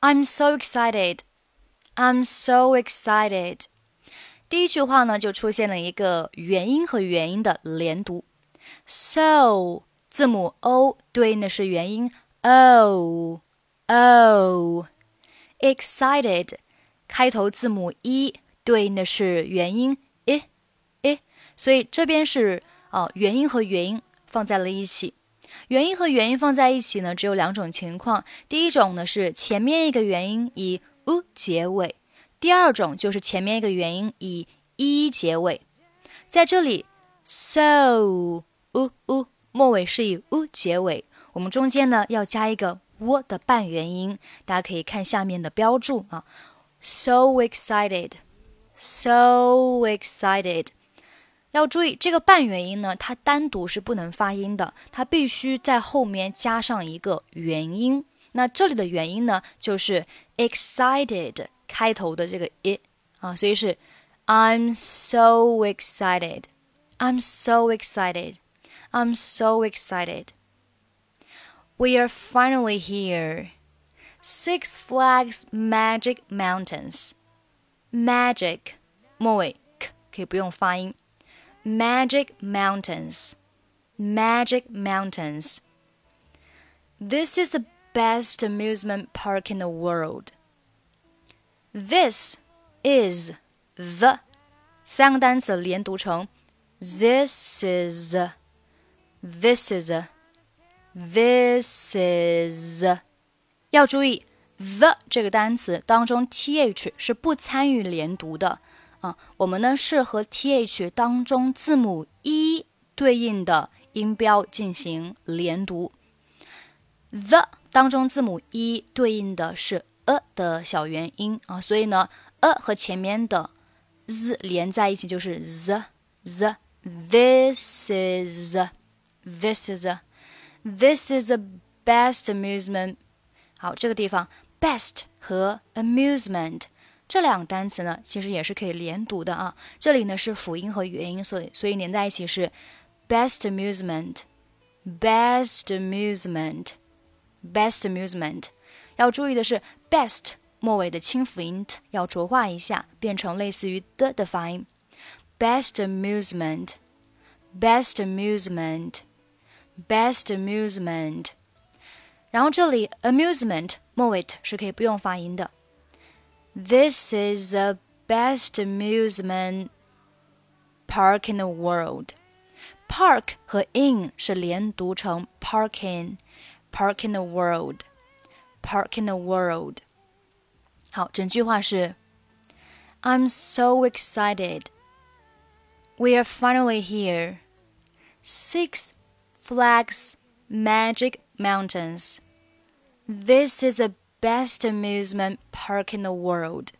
I'm so excited. I'm so excited. 第一句话呢，就出现了一个元音和元音的连读。So 字母 o 对应的是元音 o o。Excited 开头字母 e 对应的是元音 i i，所以这边是啊元音和元音放在了一起。 元音和元音放在一起呢，只有两种情况。第一种呢是前面一个元音以 u 结尾，第二种就是前面一个元音以 e 结尾。在这里，so u u 末尾是以 u 结尾，我们中间呢要加一个 w 的半元音。大家可以看下面的标注啊，so excited，so excited。要注意，这个半元音呢，它单独是不能发音的，它必须在后面加上一个元音。那这里的元音呢，就是 excited 开头的这个 i 啊，所以是 I'm so excited, I'm so excited, I'm so excited. We are finally here. Six Flags Magic Mountains. Magic 末尾 k 可以不用发音。 Magic Mountains. Magic Mountains. This is the best amusement park in the world. This is the 三个单词连读成 this is this is this is 要注意 the 这个单词当中 th 是不参与连读的。 啊，我们呢是和 th 当中字母 e 对应的音标进行连读。the 当中字母 e 对应的是 a 的小元音啊，所以呢，a 和前面的 z 连在一起就是 the the。This is this is this is the best amusement。好，这个地方 best 和 amusement。这两个单词呢，其实也是可以连读的啊。这里呢是辅音和元音，所以所以连在一起是 best amusement，best amusement，best amusement。要注意的是 best 末尾的清辅音 t 要浊化一下，变成类似于的的发音。best amusement，best amusement，best amusement。然后这里 amusement 末尾 t 是可以不用发音的。This is the best amusement park in the world. Park 和 in 是连读成 parking, park in the world, park in the world. 好，整句话是 I'm so excited. We are finally here. Six Flags Magic Mountains. This is a best amusement park in the world.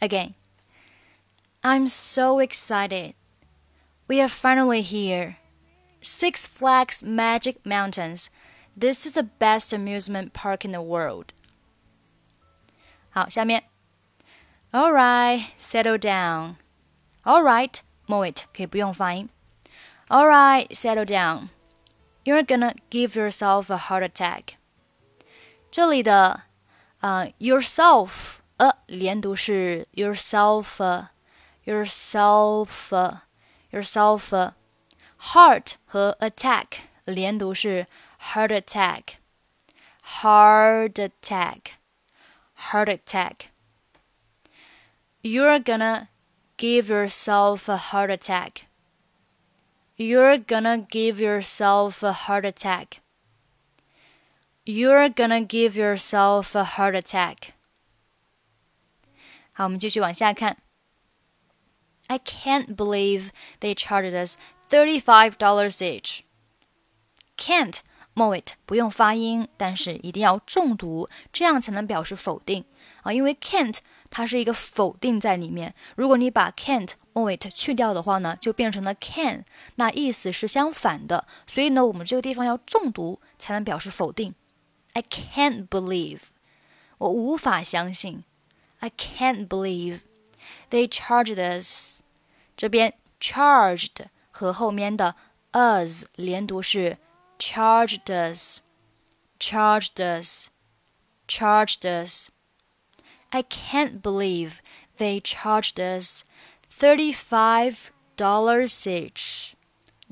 Again, I'm so excited. We are finally here. Six Flags Magic Mountains. This is the best amusement park in the world. 好，下面，All right, settle down. All right, 末尾可以不用发音。All right, settle down. You're gonna give yourself a heart attack. 这里的呃 yourself 呃连读是 yourself yourself yourself heart 和 attack 连读是 heart attack heart attack heart attack you're gonna give yourself a heart attack you're gonna give yourself a heart attack you're gonna give yourself a heart attack. 好，我们继续往下看。I can't believe they charged us thirty-five dollars each. Can't 末尾不用发音，但是一定要重读，这样才能表示否定啊。因为 can't 它是一个否定在里面，如果你把 can't 末尾去掉的话呢，就变成了 can，那意思是相反的。所以呢，我们这个地方要重读才能表示否定。 I can't believe，我无法相信。I can't believe they charged us。这边 charged 和后面的 us 连读是 charged us，charged us。 charged us. I can't believe they charged us thirty-five dollars each.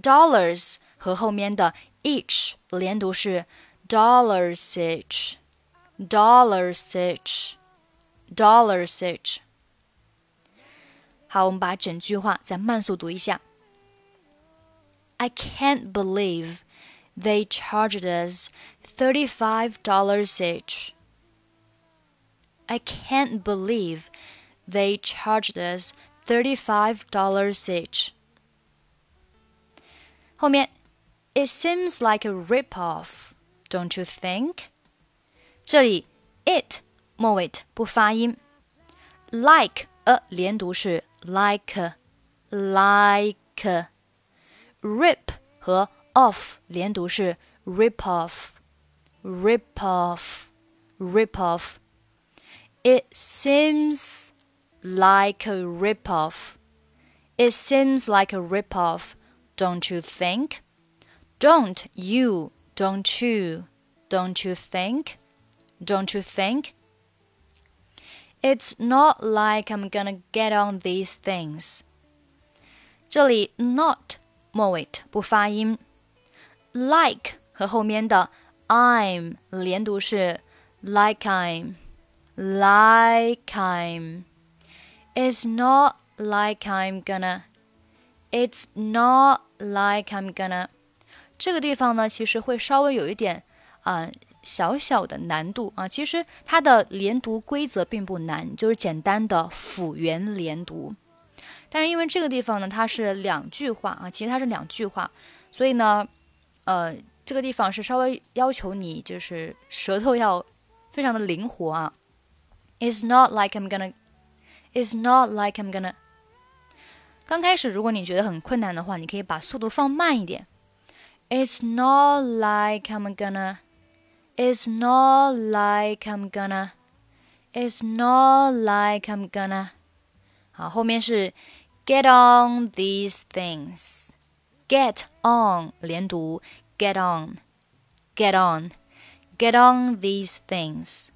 Dollars 和后面的 each 连读是 dollars each, dollars each, dollars each。好，我们把整句话再慢速读一下。I can't believe they charged us thirty-five dollars each. I can't believe they charged us thirty-five dollars each. 后面，It seems like a rip-off, don't you think？这里 it 末尾不发音，like a 连读是 like like rip 和 off 连读是 rip off rip off rip off。It seems like a rip off. It seems like a rip off. Don't you think? Don't you, don't you, don't you think? Don't you think? It's not like I'm gonna get on these things. 这里 not 末尾不发音，like 和后面的 I'm 连读是 like I'm, like I'm. It's not like I'm gonna. It's not like I'm gonna， 这个地方呢，其实会稍微有一点啊、呃、小小的难度啊。其实它的连读规则并不难，就是简单的辅元连读。但是因为这个地方呢，它是两句话啊，其实它是两句话，所以呢，呃，这个地方是稍微要求你就是舌头要非常的灵活啊。It's not like I'm gonna. It's not like I'm gonna. 刚开始，如果你觉得很困难的话，你可以把速度放慢一点。It's not like I'm gonna. It's not like I'm gonna. It's not like I'm gonna. 好，后面是 get on these things. Get on 连读，get on, get on, get on these things.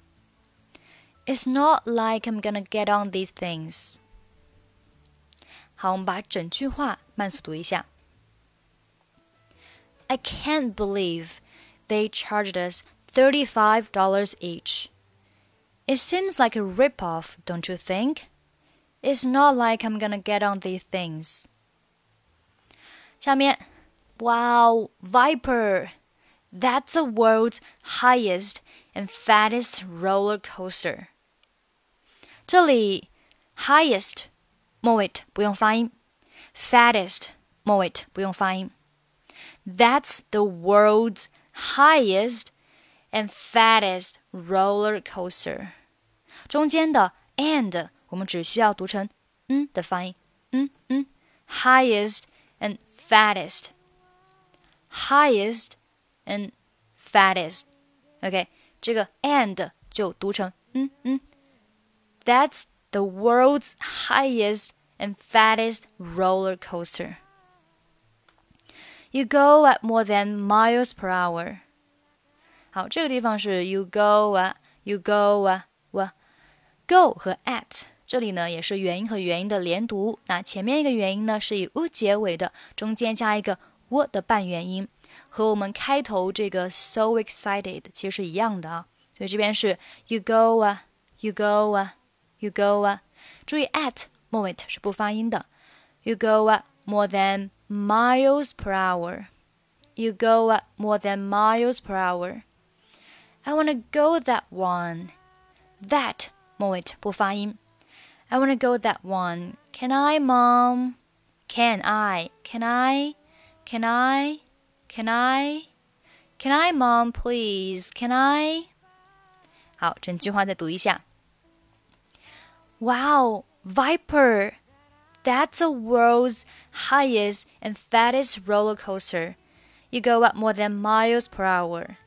It's not like I'm gonna get on these things. 好，我们把整句话慢速读一下。 I can't believe they charged us thirty-five dollars each. It seems like a rip-off, don't you think? It's not like I'm gonna get on these things. 下面，Wow, Viper, that's the world's highest and fattest roller coaster. 这里 highest 末尾不用发音，fattest 末尾不用发音。 That's the world's highest and fattest roller coaster。中间的 and 我们只需要读成嗯的发音，嗯嗯，highest and fattest，highest and fattest。OK，这个 and 就读成嗯嗯。That's the world's highest and fattest roller coaster. You go at more than miles per hour. 好，这个地方是 you go 啊，you go 啊，wa go 和 at 这里呢也是元音和元音的连读。那前面一个元音呢是以 u 结尾的，中间加一个 w 的半元音，和我们开头这个 so excited 其实是一样的啊。所以这边是 you go 啊，you go 啊。You go 啊，注意 at moment 是不发音的。You go at more than miles per hour. You go at more than miles per hour. I wanna go that one. That 末尾不发音。I wanna go that one. Can I, mom? Can I? Can I? Can I? Can I? Can I, mom? Please? Can I? 好，整句话再读一下。Wow, Viper! That's the world's highest and fattest roller coaster. You go up more than miles per hour.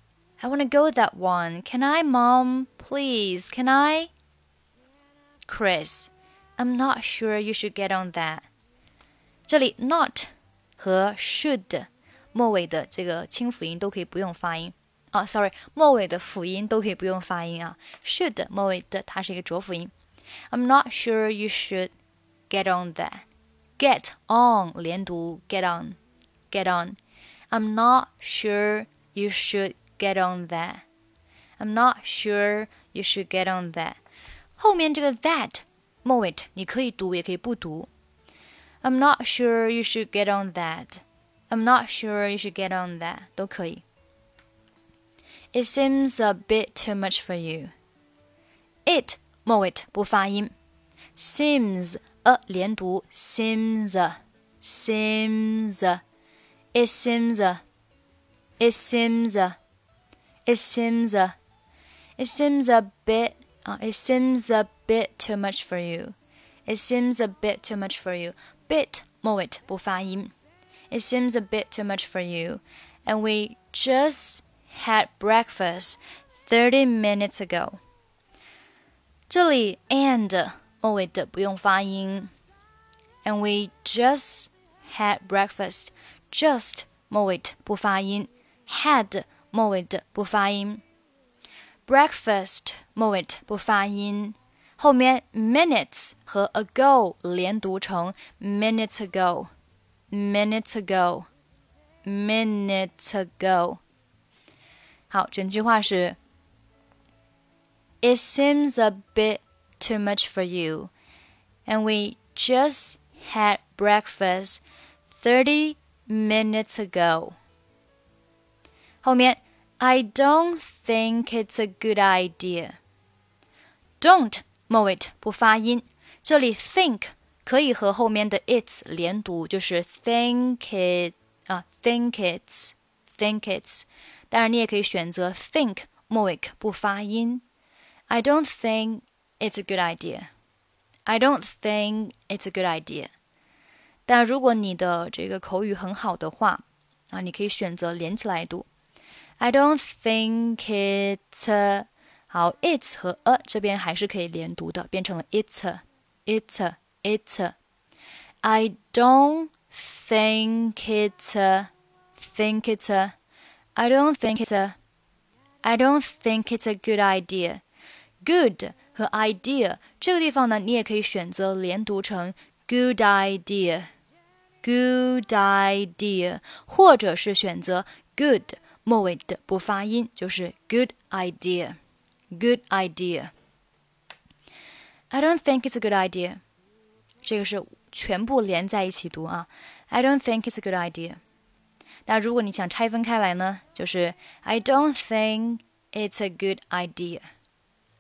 I want to go that one. Can I, Mom? Please, can I? Chris, I'm not sure you should get on that. 这里 not 和 should 末尾的这个清辅音都可以不用发音 啊，sorry，末尾的辅音都可以不用发音啊。should 末尾的它是一个浊辅音。I'm not sure you should get on that. Get on 连读，get on, get on. I'm not sure you should get on that. I'm not sure you should get on that. 后面这个 that 末尾你可以读也可以不读。I'm not sure you should get on that. I'm not sure you should get on that 都可以。it seems a bit too much for you. It 末尾不发音，seems a 连读，seems seems it seems it seems it seems it seems a bit uh, it seems a bit too much for you. It seems a bit too much for you. Bit 末尾不发音。It seems a bit too much for you, and we just had breakfast thirty minutes ago。这里 and 末尾的不用发音。And we just had breakfast. Just 末尾不发音，had 末尾的不发音，breakfast 末尾不发音，后面 minutes 和 ago 连读成 minutes ago，minutes ago，minutes ago。好，整句话是：It seems a bit too much for you, and we just had breakfast thirty minutes ago. 后面 I don't think it's a good idea. Don't 末尾不发音，这里 think 可以和后面的 it's 连读，就是 think it 啊，think it's think it's。当然，你也可以选择 think 末尾不发音。I don't think it's a good idea. I don't think it's a good idea. 但如果你的这个口语很好的话，啊，你可以选择连起来读。I don't think it's a, 好，it's 和 a 这边还是可以连读的，变成了 it's a, it's a, it's a. I don't think it's a, think it's a. I don't think it's a I don't think it's a good idea. Good 和 idea 这个地方呢，你也可以选择连读成 good idea, good idea，或者是选择 good 末尾的不发音，就是 good idea, good idea. I don't think it's a good idea. 这个是全部连在一起读啊。I don't think it's a good idea. 那如果你想拆分开来呢，就是 I don't think it's a good idea.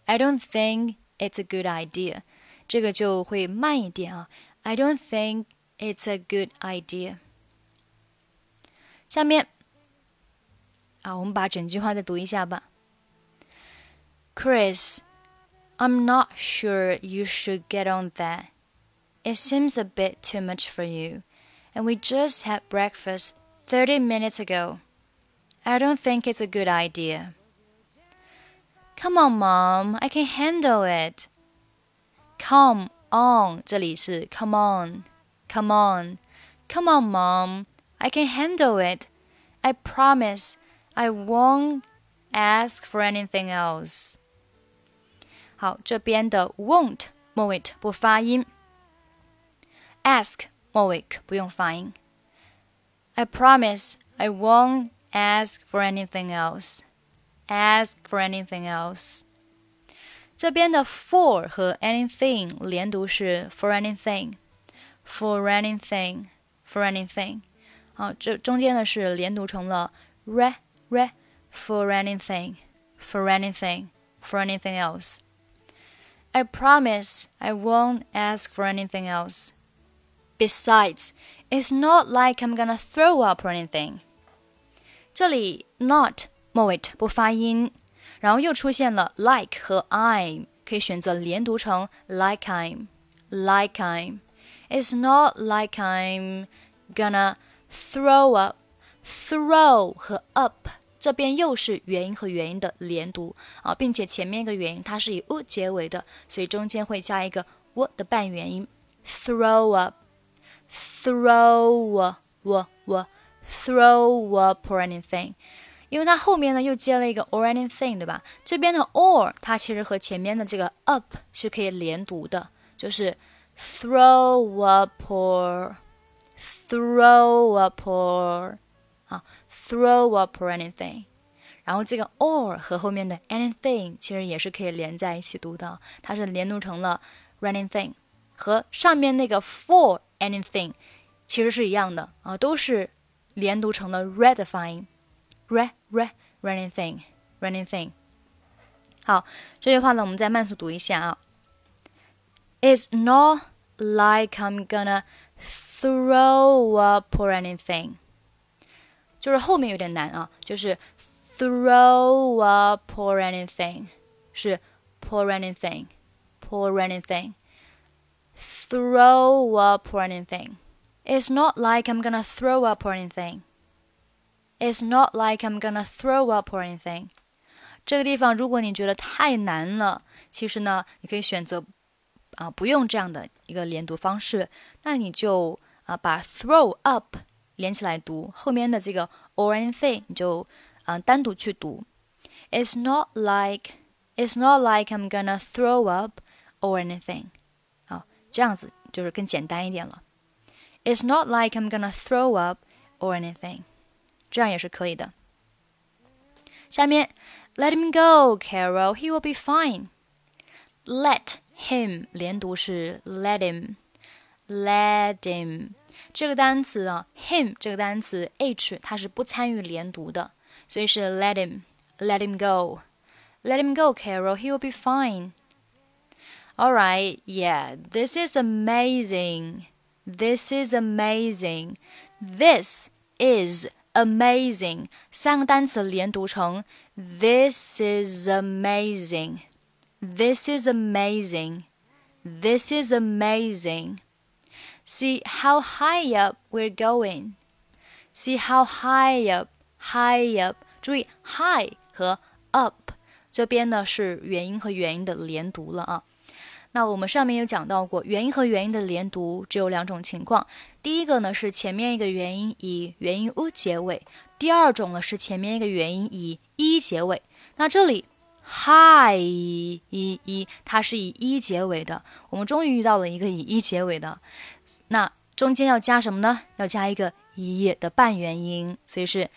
I don't think it's a good idea. 这个就会慢一点啊。I don't think it's a good idea. 下面啊，我们把整句话再读一下吧。Chris, I'm not sure you should get on that. It seems a bit too much for you, and we just had breakfast 30 minutes ago. I don't think it's a good idea. Come on, Mom, I can handle it. Come on, 这里是 come on, come on, come on, Mom, I can handle it. I promise I won't ask for anything else. 好，这边的 won't 末尾不发音，ask 末尾不用发音。I promise I won't ask for anything else. Ask for anything else. 这边的 for 和 anything 连读是 for anything, for anything, for anything。好，这中间呢是连读成了 re re for anything, for anything, for anything else. I promise I won't ask for anything else. Besides, it's not like I'm gonna throw up or anything。这里 not moit 不发音，然后又出现了 like 和 I'm，可以选择连读成 like I'm like I'm。It's not like I'm gonna throw up。throw 和 up 这边又是元音和元音的连读啊，并且前面一个元音它是以 u 结尾的，所以中间会加一个 w 的半元音，throw up。throw 我我 throw up or anything，因为它后面呢又接了一个 or anything，对吧？这边的 or 它其实和前面的这个 up 是可以连读的，就是 throw up or throw up or 啊 throw up or anything。然后这个 or 和后面的 anything 其实也是可以连在一起读的，它是连读成了 running thing，和上面那个 for anything 其实是一样的啊，都是连读成了 red 的发音 ，red red running thing running thing。好，这句话呢，我们再慢速读一下啊。It's not like I'm gonna throw up or anything，就是后面有点难啊，就是 throw up or anything 是 pour anything pour anything throw up or anything. It's not like I'm gonna throw up or anything. It's not like I'm gonna throw up or anything. 这个地方，如果你觉得太难了，其实呢，你可以选择啊不用这样的一个连读方式，那你就啊把 throw up 连起来读，后面的这个 or anything 你就啊单独去读。It's not like It's not like I'm gonna throw up or anything. 好，这样子就是更简单一点了。It's not like I'm gonna throw up or anything. 这样也是可以的。下面，Let him go, Carol. He will be fine. Let him 连读是 let him, let him 这个单词啊，him 这个单词 h 它是不参与连读的，所以是 let him, let him go, let him go, Carol. He will be fine. All right, yeah, this is amazing. This is amazing. This is amazing. 三个单词连读成 This is amazing. This is amazing. This is amazing. See how high up we're going. See how high up, high up. 注意 high 和 up 这边呢是元音和元音的连读了啊。那我们上面有讲到过，元音和元音的连读只有两种情况。 第一个呢是前面一个元音以元音 u 结尾，第二种呢是前面一个元音以一结尾。那这里 hi 一一，它是以一结尾的。我们终于遇到了一个以一结尾的。那中间要加什么呢？要加一个一的半元音，所以是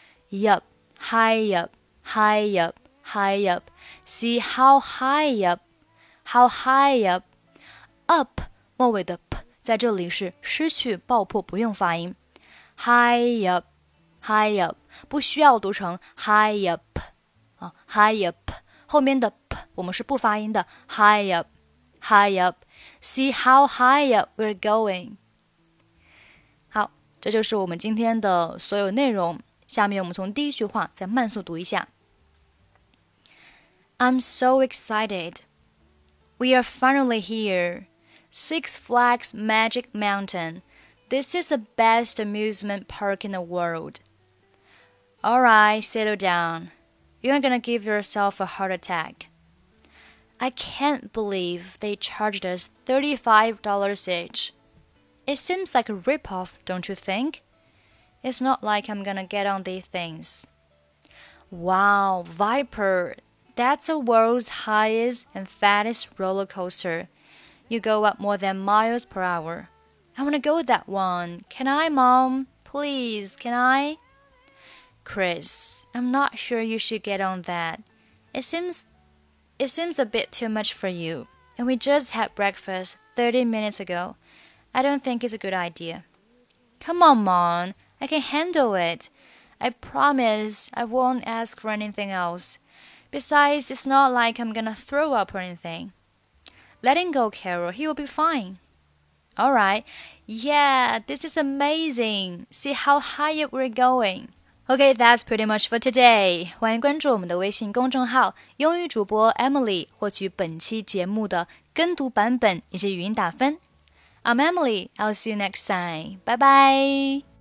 up high up high up high up。See how high up。How high up? Up 末尾的 p 在这里是失去爆破，不用发音。High up, high up 不需要读成 high up 啊，high up 后面的 p 我们是不发音的。High up, high up. See how high up we're going. 好，这就是我们今天的所有内容。下面我们从第一句话再慢速读一下。I'm so excited. We are finally here. Six Flags Magic Mountain. This is the best amusement park in the world. Alright, settle down. You're gonna give yourself a heart attack. I can't believe they charged us $35 each. It seems like a ripoff, don't you think? It's not like I'm gonna get on these things. Wow, Viper, that's the world's highest and fattest roller coaster. You go up more than miles per hour. I want to go that one. Can I, Mom? Please, can I? Chris, I'm not sure you should get on that. It seems it seems a bit too much for you. And we just had breakfast 30 minutes ago. I don't think it's a good idea. Come on, Mom. I can handle it. I promise I won't ask for anything else. Besides, it's not like I'm gonna throw up or anything. Let him go, Carol. He will be fine. All right. Yeah, this is amazing. See how high up we're going. Okay, that's pretty much for today. 欢迎关注我们的微信公众号“英语主播 Emily”，获取本期节目的跟读版本以及语音打分。I'm Emily. I'll see you next time. Bye bye.